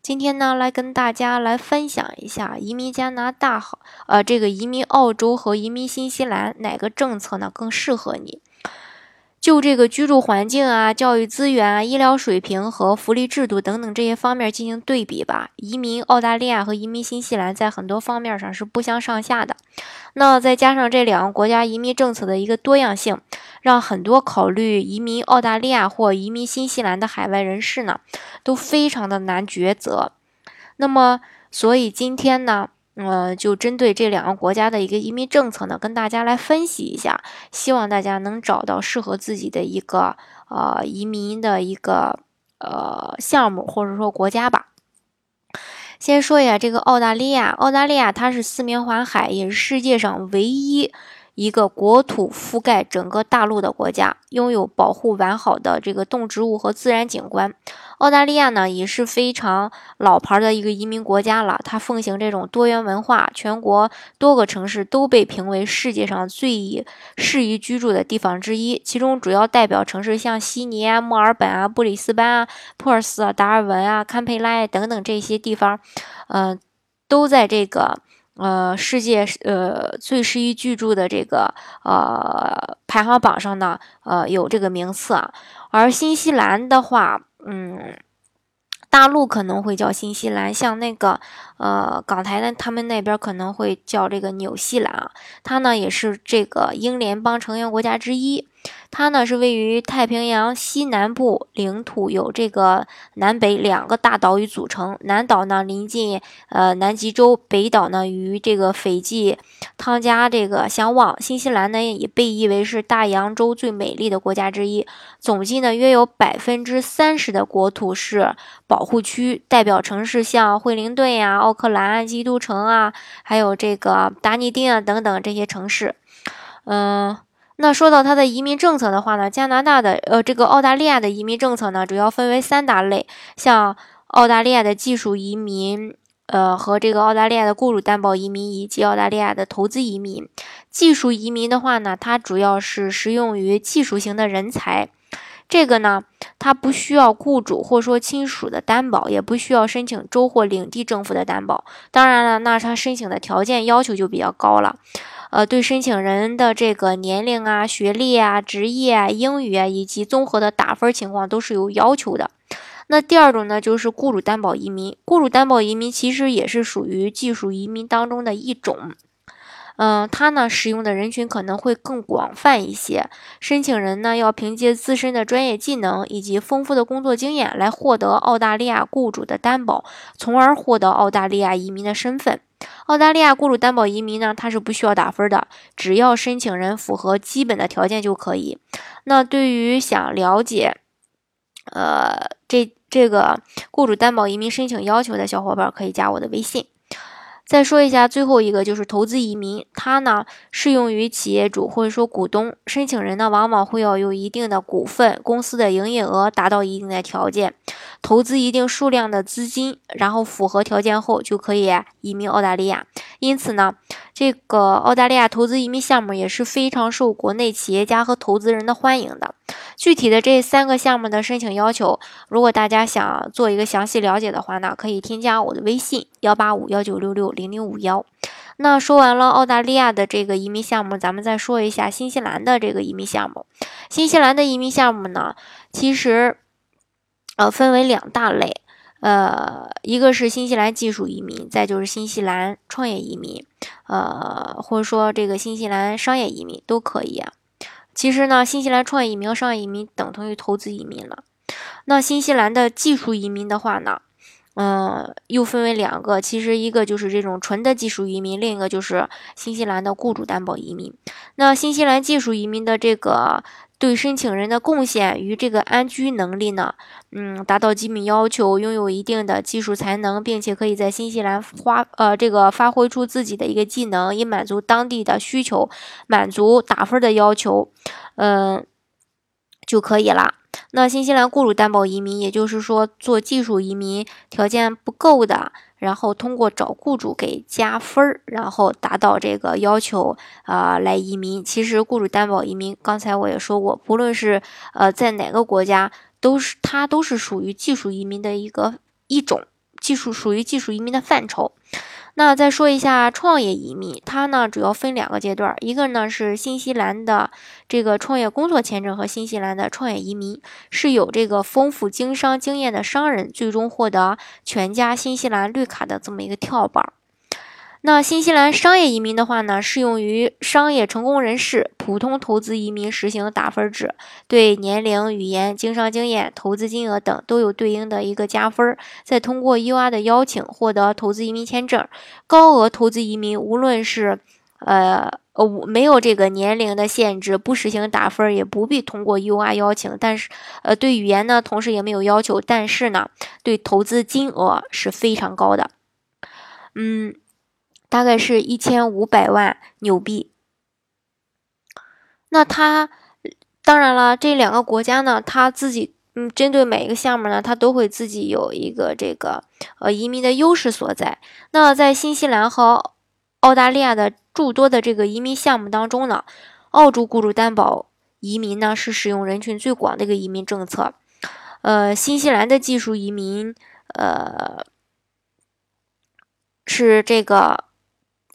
今天呢，来跟大家来分享一下移民加拿大好，呃，这个移民澳洲和移民新西兰哪个政策呢更适合你？就这个居住环境啊、教育资源啊、医疗水平和福利制度等等这些方面进行对比吧。移民澳大利亚和移民新西兰在很多方面上是不相上下的。那再加上这两个国家移民政策的一个多样性，让很多考虑移民澳大利亚或移民新西兰的海外人士呢，都非常的难抉择。那么，所以今天呢？呃，就针对这两个国家的一个移民政策呢，跟大家来分析一下，希望大家能找到适合自己的一个呃移民的一个呃项目或者说国家吧。先说一下这个澳大利亚，澳大利亚它是四面环海，也是世界上唯一。一个国土覆盖整个大陆的国家，拥有保护完好的这个动植物和自然景观。澳大利亚呢也是非常老牌的一个移民国家了，它奉行这种多元文化，全国多个城市都被评为世界上最适宜居住的地方之一。其中主要代表城市像悉尼啊、墨尔本啊、布里斯班啊、珀斯啊、达尔文啊、堪培拉等等这些地方，嗯，都在这个。呃，世界呃最适宜居住的这个呃排行榜上呢，呃有这个名次啊。而新西兰的话，嗯，大陆可能会叫新西兰，像那个呃港台呢，他们那边可能会叫这个纽西兰啊。它呢也是这个英联邦成员国家之一。它呢是位于太平洋西南部，领土有这个南北两个大岛屿组成。南岛呢临近呃南极洲，北岛呢与这个斐济、汤加这个相望。新西兰呢也被誉为是大洋洲最美丽的国家之一。总计呢约有百分之三十的国土是保护区，代表城市像惠灵顿呀、奥克兰啊、基督城啊，还有这个达尼丁啊等等这些城市，嗯。那说到它的移民政策的话呢，加拿大的呃这个澳大利亚的移民政策呢，主要分为三大类，像澳大利亚的技术移民，呃和这个澳大利亚的雇主担保移民以及澳大利亚的投资移民。技术移民的话呢，它主要是适用于技术型的人才，这个呢，它不需要雇主或说亲属的担保，也不需要申请州或领地政府的担保。当然了，那它申请的条件要求就比较高了。呃，对申请人的这个年龄啊、学历啊、职业啊、英语啊，以及综合的打分情况都是有要求的。那第二种呢，就是雇主担保移民。雇主担保移民其实也是属于技术移民当中的一种。嗯，它呢使用的人群可能会更广泛一些。申请人呢要凭借自身的专业技能以及丰富的工作经验来获得澳大利亚雇主的担保，从而获得澳大利亚移民的身份。澳大利亚雇主担保移民呢，它是不需要打分的，只要申请人符合基本的条件就可以。那对于想了解，呃，这这个雇主担保移民申请要求的小伙伴，可以加我的微信。再说一下最后一个，就是投资移民，它呢适用于企业主或者说股东。申请人呢往往会要有一定的股份，公司的营业额达到一定的条件，投资一定数量的资金，然后符合条件后就可以移民澳大利亚。因此呢。这个澳大利亚投资移民项目也是非常受国内企业家和投资人的欢迎的。具体的这三个项目的申请要求，如果大家想做一个详细了解的话呢，可以添加我的微信幺八五幺九六六零零五幺。那说完了澳大利亚的这个移民项目，咱们再说一下新西兰的这个移民项目。新西兰的移民项目呢，其实呃分为两大类。呃，一个是新西兰技术移民，再就是新西兰创业移民，呃，或者说这个新西兰商业移民都可以。其实呢，新西兰创业移民商业移民等同于投资移民了。那新西兰的技术移民的话呢，嗯，又分为两个，其实一个就是这种纯的技术移民，另一个就是新西兰的雇主担保移民。那新西兰技术移民的这个对申请人的贡献与这个安居能力呢，嗯，达到基本要求，拥有一定的技术才能，并且可以在新西兰发呃这个发挥出自己的一个技能，以满足当地的需求，满足打分的要求，嗯，就可以了。那新西兰雇主担保移民，也就是说做技术移民条件不够的，然后通过找雇主给加分儿，然后达到这个要求啊来移民。其实雇主担保移民，刚才我也说过，不论是呃在哪个国家，都是它都是属于技术移民的一个一种技术，属于技术移民的范畴。那再说一下创业移民，它呢主要分两个阶段，一个呢是新西兰的这个创业工作签证和新西兰的创业移民，是有这个丰富经商经验的商人最终获得全家新西兰绿卡的这么一个跳板。那新西兰商业移民的话呢，适用于商业成功人士；普通投资移民实行打分制，对年龄、语言、经商经验、投资金额等都有对应的一个加分。再通过 UR 的邀请获得投资移民签证。高额投资移民无论是呃呃没有这个年龄的限制，不实行打分，也不必通过 UR 邀请。但是呃对语言呢，同时也没有要求。但是呢，对投资金额是非常高的。嗯。大概是一千五百万纽币。那他当然了，这两个国家呢，他自己嗯，针对每一个项目呢，他都会自己有一个这个呃移民的优势所在。那在新西兰和澳大利亚的诸多的这个移民项目当中呢，澳洲雇主担保移民呢是使用人群最广的一个移民政策。呃，新西兰的技术移民呃是这个。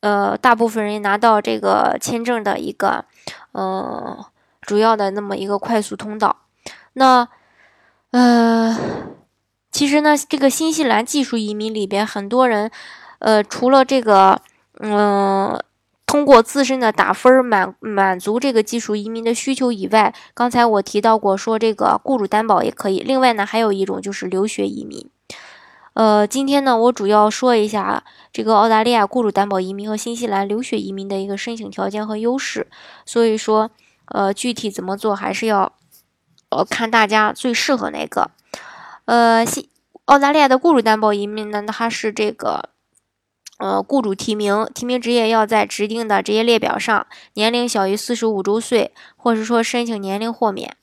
呃，大部分人拿到这个签证的一个，呃，主要的那么一个快速通道。那，呃，其实呢，这个新西兰技术移民里边，很多人，呃，除了这个，嗯，通过自身的打分满满足这个技术移民的需求以外，刚才我提到过，说这个雇主担保也可以。另外呢，还有一种就是留学移民。呃，今天呢，我主要说一下这个澳大利亚雇主担保移民和新西兰留学移民的一个申请条件和优势。所以说，呃，具体怎么做还是要，呃，看大家最适合哪个。呃，新澳大利亚的雇主担保移民呢，它是这个，呃，雇主提名，提名职业要在指定的职业列表上，年龄小于四十五周岁，或是说申请年龄豁免。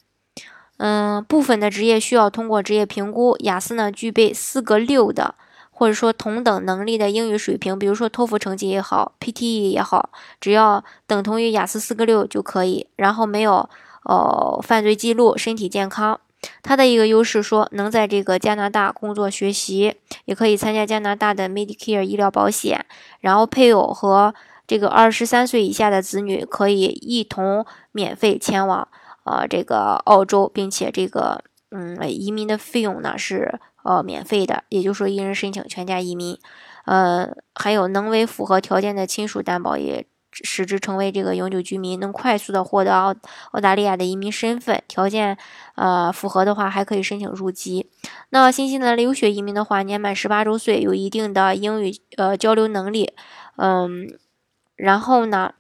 嗯，部分的职业需要通过职业评估，雅思呢具备四个六的，或者说同等能力的英语水平，比如说托福成绩也好，PTE 也好，只要等同于雅思四个六就可以。然后没有哦犯罪记录，身体健康。它的一个优势说能在这个加拿大工作学习，也可以参加加拿大的 Medicare 医疗保险。然后配偶和这个二十三岁以下的子女可以一同免费前往。呃，这个澳洲，并且这个嗯，移民的费用呢是呃免费的，也就是说一人申请全家移民。呃，还有能为符合条件的亲属担保，也使之成为这个永久居民，能快速的获得澳澳大利亚的移民身份。条件呃符合的话，还可以申请入籍。那新西兰留学移民的话，年满十八周岁，有一定的英语呃交流能力，嗯，然后呢？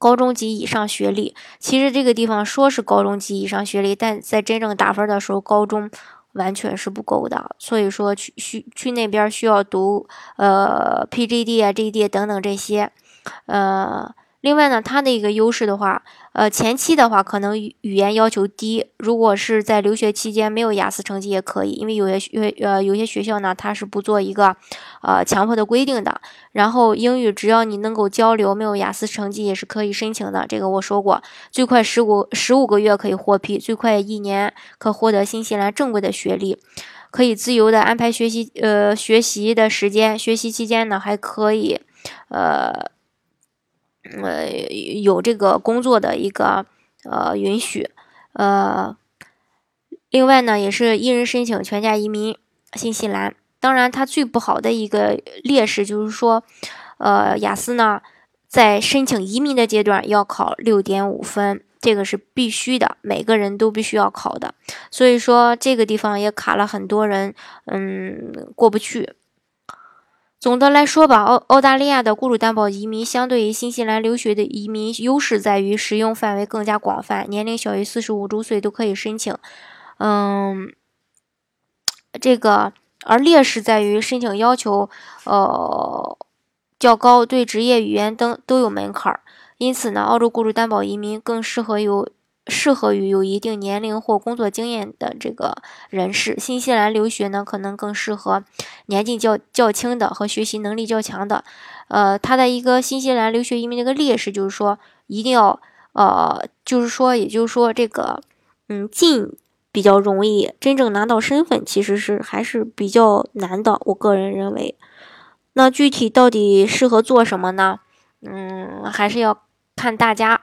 高中及以上学历，其实这个地方说是高中及以上学历，但在真正打分的时候，高中完全是不够的。所以说去去去那边需要读呃 PGD 啊 GD 等等这些，呃。另外呢，它的一个优势的话，呃，前期的话可能语言要求低，如果是在留学期间没有雅思成绩也可以，因为有些学呃有些学校呢，它是不做一个呃强迫的规定的。然后英语只要你能够交流，没有雅思成绩也是可以申请的。这个我说过，最快十五十五个月可以获批，最快一年可获得新西兰正规的学历，可以自由的安排学习呃学习的时间，学习期间呢还可以呃。呃，有这个工作的一个呃允许，呃，另外呢，也是一人申请全家移民新西兰。当然，它最不好的一个劣势就是说，呃，雅思呢在申请移民的阶段要考六点五分，这个是必须的，每个人都必须要考的。所以说这个地方也卡了很多人，嗯，过不去。总的来说吧，澳澳大利亚的雇主担保移民相对于新西兰留学的移民，优势在于使用范围更加广泛，年龄小于四十五周岁都可以申请。嗯，这个而劣势在于申请要求，呃。较高，对职业、语言等都有门槛儿，因此呢，澳洲雇主担保移民更适合有适合于有一定年龄或工作经验的这个人士。新西兰留学呢，可能更适合年纪较较轻的和学习能力较强的。呃，它的一个新西兰留学移民的一个劣势就是说，一定要呃，就是说，也就是说，这个嗯进比较容易，真正拿到身份其实是还是比较难的。我个人认为。那具体到底适合做什么呢？嗯，还是要看大家。